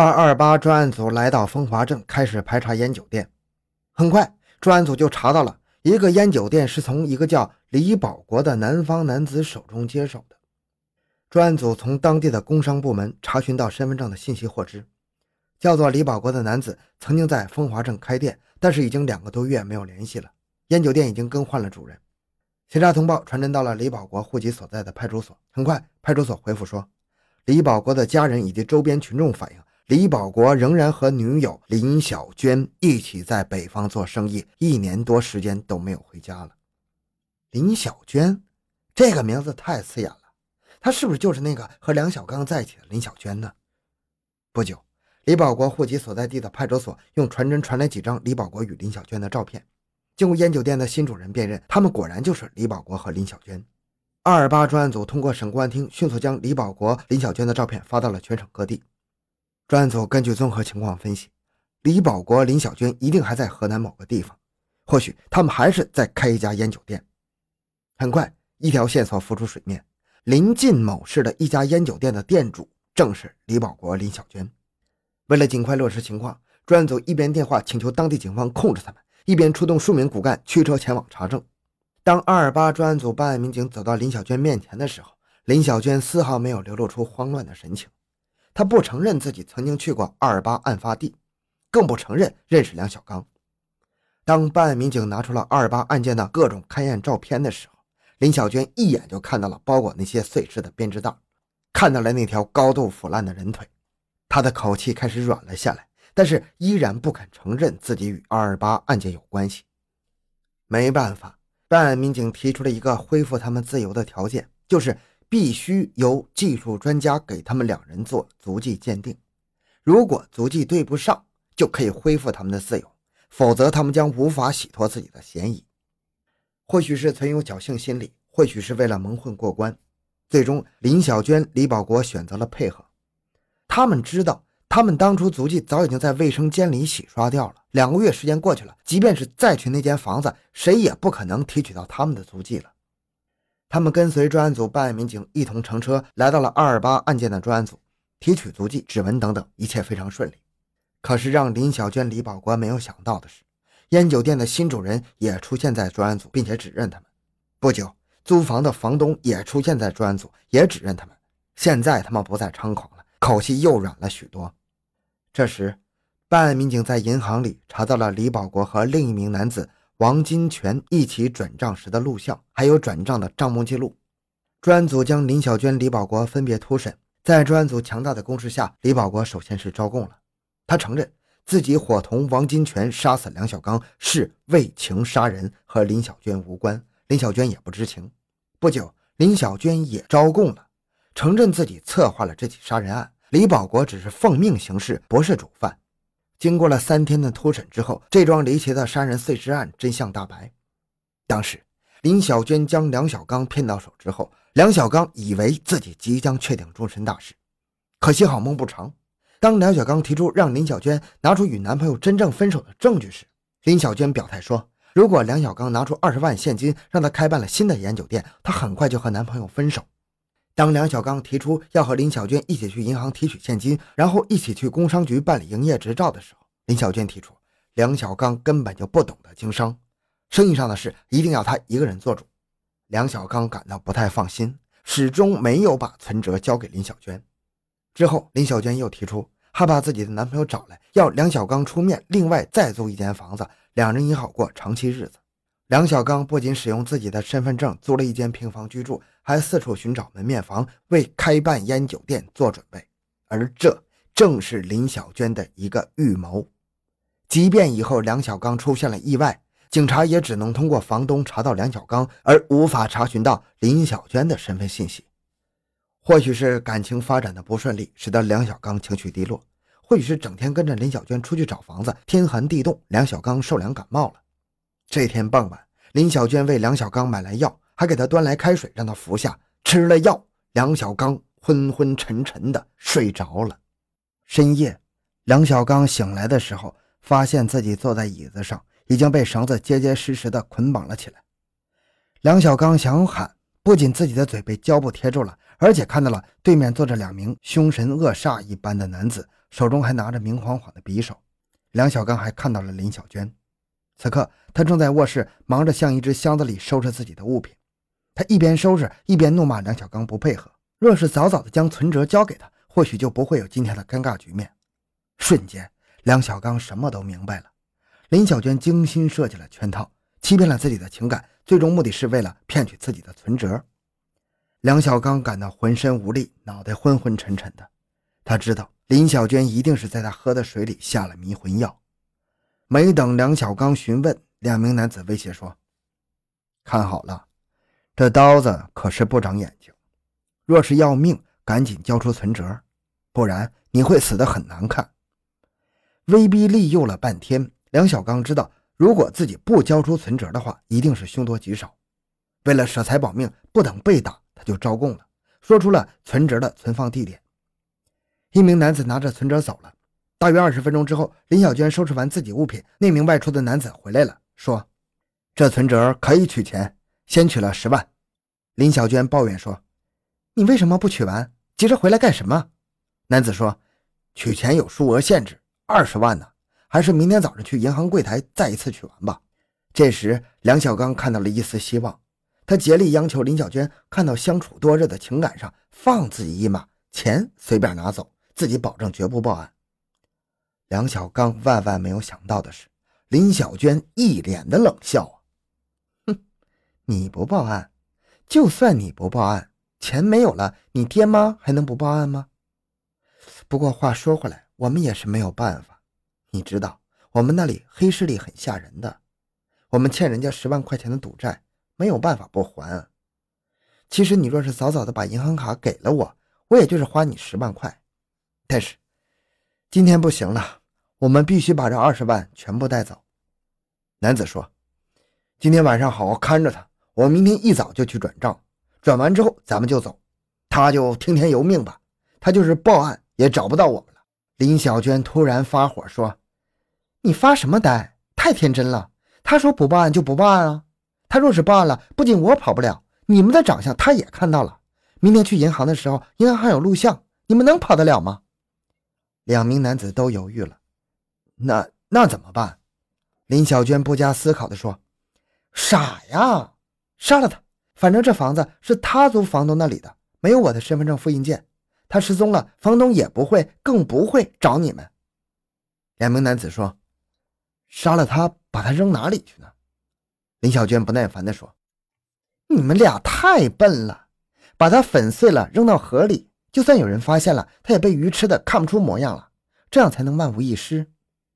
二二八专案组来到风华镇，开始排查烟酒店。很快，专案组就查到了一个烟酒店是从一个叫李保国的南方男子手中接手的。专案组从当地的工商部门查询到身份证的信息，获知叫做李保国的男子曾经在风华镇开店，但是已经两个多月没有联系了。烟酒店已经更换了主人。协查通报传真到了李保国户籍所在的派出所。很快，派出所回复说，李保国的家人以及周边群众反映。李保国仍然和女友林小娟一起在北方做生意，一年多时间都没有回家了。林小娟这个名字太刺眼了，她是不是就是那个和梁小刚在一起的林小娟呢？不久，李保国户籍所在地的派出所用传真传来几张李保国与林小娟的照片，经过烟酒店的新主人辨认，他们果然就是李保国和林小娟。二二八专案组通过省公安厅，迅速将李保国、林小娟的照片发到了全省各地。专案组根据综合情况分析，李保国、林小娟一定还在河南某个地方，或许他们还是在开一家烟酒店。很快，一条线索浮出水面：临近某市的一家烟酒店的店主正是李保国、林小娟。为了尽快落实情况，专案组一边电话请求当地警方控制他们，一边出动数名骨干驱车前往查证。当二二八专案组办案民警走到林小娟面前的时候，林小娟丝毫没有流露出慌乱的神情。他不承认自己曾经去过二八案发地，更不承认认识梁小刚。当办案民警拿出了二八案件的各种勘验照片的时候，林小娟一眼就看到了包裹那些碎尸的编织袋，看到了那条高度腐烂的人腿。他的口气开始软了下来，但是依然不肯承认自己与二二八案件有关系。没办法，办案民警提出了一个恢复他们自由的条件，就是。必须由技术专家给他们两人做足迹鉴定，如果足迹对不上，就可以恢复他们的自由，否则他们将无法洗脱自己的嫌疑。或许是存有侥幸心理，或许是为了蒙混过关，最终林小娟、李保国选择了配合。他们知道，他们当初足迹早已经在卫生间里洗刷掉了。两个月时间过去了，即便是再去那间房子，谁也不可能提取到他们的足迹了。他们跟随专案组办案民警一同乘车来到了二二八案件的专案组，提取足迹、指纹等等，一切非常顺利。可是让林小娟、李保国没有想到的是，烟酒店的新主人也出现在专案组，并且指认他们。不久，租房的房东也出现在专案组，也指认他们。现在他们不再猖狂了，口气又软了许多。这时，办案民警在银行里查到了李保国和另一名男子。王金泉一起转账时的录像，还有转账的账目记录。专案组将林小娟、李保国分别突审。在专案组强大的攻势下，李保国首先是招供了。他承认自己伙同王金泉杀死梁小刚是为情杀人，和林小娟无关。林小娟也不知情。不久，林小娟也招供了，承认自己策划了这起杀人案。李保国只是奉命行事，不是主犯。经过了三天的突审之后，这桩离奇的杀人碎尸案真相大白。当时，林小娟将梁小刚骗到手之后，梁小刚以为自己即将确定终身大事。可惜好梦不长，当梁小刚提出让林小娟拿出与男朋友真正分手的证据时，林小娟表态说，如果梁小刚拿出二十万现金让她开办了新的烟酒店，她很快就和男朋友分手。当梁小刚提出要和林小娟一起去银行提取现金，然后一起去工商局办理营业执照的时候，林小娟提出梁小刚根本就不懂得经商，生意上的事一定要他一个人做主。梁小刚感到不太放心，始终没有把存折交给林小娟。之后，林小娟又提出害怕自己的男朋友找来，要梁小刚出面，另外再租一间房子，两人也好过长期日子。梁小刚不仅使用自己的身份证租了一间平房居住，还四处寻找门面房，为开办烟酒店做准备。而这正是林小娟的一个预谋。即便以后梁小刚出现了意外，警察也只能通过房东查到梁小刚，而无法查询到林小娟的身份信息。或许是感情发展的不顺利，使得梁小刚情绪低落；或许是整天跟着林小娟出去找房子，天寒地冻，梁小刚受凉感冒了。这天傍晚，林小娟为梁小刚买来药，还给他端来开水让他服下。吃了药，梁小刚昏昏沉沉的睡着了。深夜，梁小刚醒来的时候，发现自己坐在椅子上，已经被绳子结结实实的捆绑了起来。梁小刚想喊，不仅自己的嘴被胶布贴住了，而且看到了对面坐着两名凶神恶煞一般的男子，手中还拿着明晃晃的匕首。梁小刚还看到了林小娟，此刻他正在卧室忙着向一只箱子里收拾自己的物品。他一边收拾一边怒骂梁小刚不配合。若是早早的将存折交给他，或许就不会有今天的尴尬局面。瞬间，梁小刚什么都明白了。林小娟精心设计了圈套，欺骗了自己的情感，最终目的是为了骗取自己的存折。梁小刚感到浑身无力，脑袋昏昏沉沉的。他知道林小娟一定是在他喝的水里下了迷魂药。没等梁小刚询问，两名男子威胁说：“看好了，这刀子可是不长眼睛。若是要命，赶紧交出存折，不然你会死得很难看。”威逼利诱了半天。梁小刚知道，如果自己不交出存折的话，一定是凶多吉少。为了舍财保命，不等被打，他就招供了，说出了存折的存放地点。一名男子拿着存折走了。大约二十分钟之后，林小娟收拾完自己物品，那名外出的男子回来了，说：“这存折可以取钱，先取了十万。”林小娟抱怨说：“你为什么不取完？急着回来干什么？”男子说：“取钱有数额限制，二十万呢。”还是明天早上去银行柜台再一次取完吧。这时，梁小刚看到了一丝希望，他竭力央求林小娟看到相处多日的情感上放自己一马，钱随便拿走，自己保证绝不报案。梁小刚万万没有想到的是，林小娟一脸的冷笑啊，哼，你不报案，就算你不报案，钱没有了，你爹妈还能不报案吗？不过话说回来，我们也是没有办法。你知道我们那里黑势力很吓人的，我们欠人家十万块钱的赌债，没有办法不还。其实你若是早早的把银行卡给了我，我也就是花你十万块。但是今天不行了，我们必须把这二十万全部带走。男子说：“今天晚上好好看着他，我明天一早就去转账，转完之后咱们就走，他就听天由命吧。他就是报案也找不到我们了。”林小娟突然发火说。你发什么呆？太天真了！他说不报案就不报案啊！他若是报案了，不仅我跑不了，你们的长相他也看到了。明天去银行的时候，银行还有录像，你们能跑得了吗？两名男子都犹豫了。那那怎么办？林小娟不加思考地说：“傻呀，杀了他！反正这房子是他租房东那里的，没有我的身份证复印件。他失踪了，房东也不会，更不会找你们。”两名男子说。杀了他，把他扔哪里去呢？林小娟不耐烦地说：“你们俩太笨了，把他粉碎了，扔到河里，就算有人发现了，他也被鱼吃的看不出模样了，这样才能万无一失。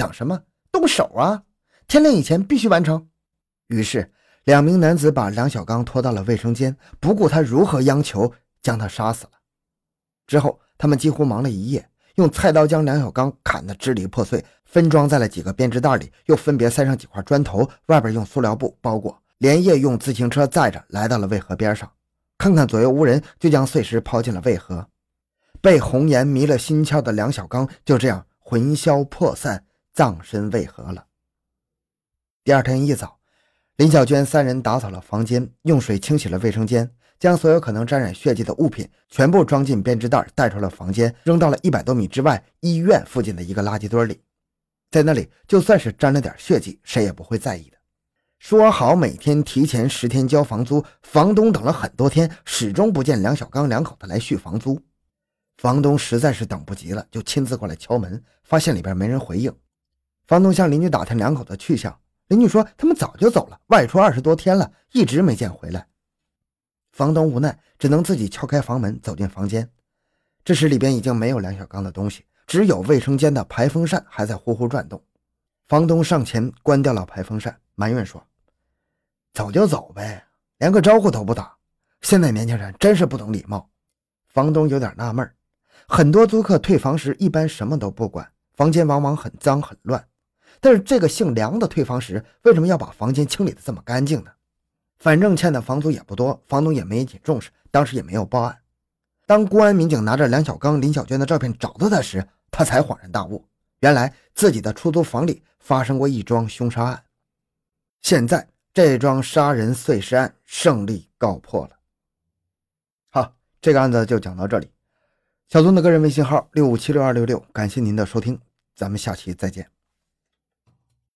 等什么？动手啊！天亮以前必须完成。”于是，两名男子把梁小刚拖到了卫生间，不顾他如何央求，将他杀死了。之后，他们几乎忙了一夜。用菜刀将梁小刚砍得支离破碎，分装在了几个编织袋里，又分别塞上几块砖头，外边用塑料布包裹，连夜用自行车载着来到了渭河边上。看看左右无人，就将碎尸抛进了渭河。被红颜迷了心窍的梁小刚就这样魂消魄散，葬身渭河了。第二天一早，林小娟三人打扫了房间，用水清洗了卫生间。将所有可能沾染血迹的物品全部装进编织袋，带出了房间，扔到了一百多米之外医院附近的一个垃圾堆里。在那里，就算是沾了点血迹，谁也不会在意的。说好每天提前十天交房租，房东等了很多天，始终不见梁小刚两口子来续房租。房东实在是等不及了，就亲自过来敲门，发现里边没人回应。房东向邻居打听两口子去向，邻居说他们早就走了，外出二十多天了，一直没见回来。房东无奈，只能自己敲开房门走进房间。这时里边已经没有梁小刚的东西，只有卫生间的排风扇还在呼呼转动。房东上前关掉了排风扇，埋怨说：“走就走呗，连个招呼都不打。现在年轻人真是不懂礼貌。”房东有点纳闷很多租客退房时一般什么都不管，房间往往很脏很乱。但是这个姓梁的退房时，为什么要把房间清理的这么干净呢？反正欠的房租也不多，房东也没引起重视，当时也没有报案。当公安民警拿着梁小刚、林小娟的照片找到他时，他才恍然大悟，原来自己的出租房里发生过一桩凶杀案。现在这桩杀人碎尸案胜利告破了。好，这个案子就讲到这里。小东的个人微信号六五七六二六六，感谢您的收听，咱们下期再见。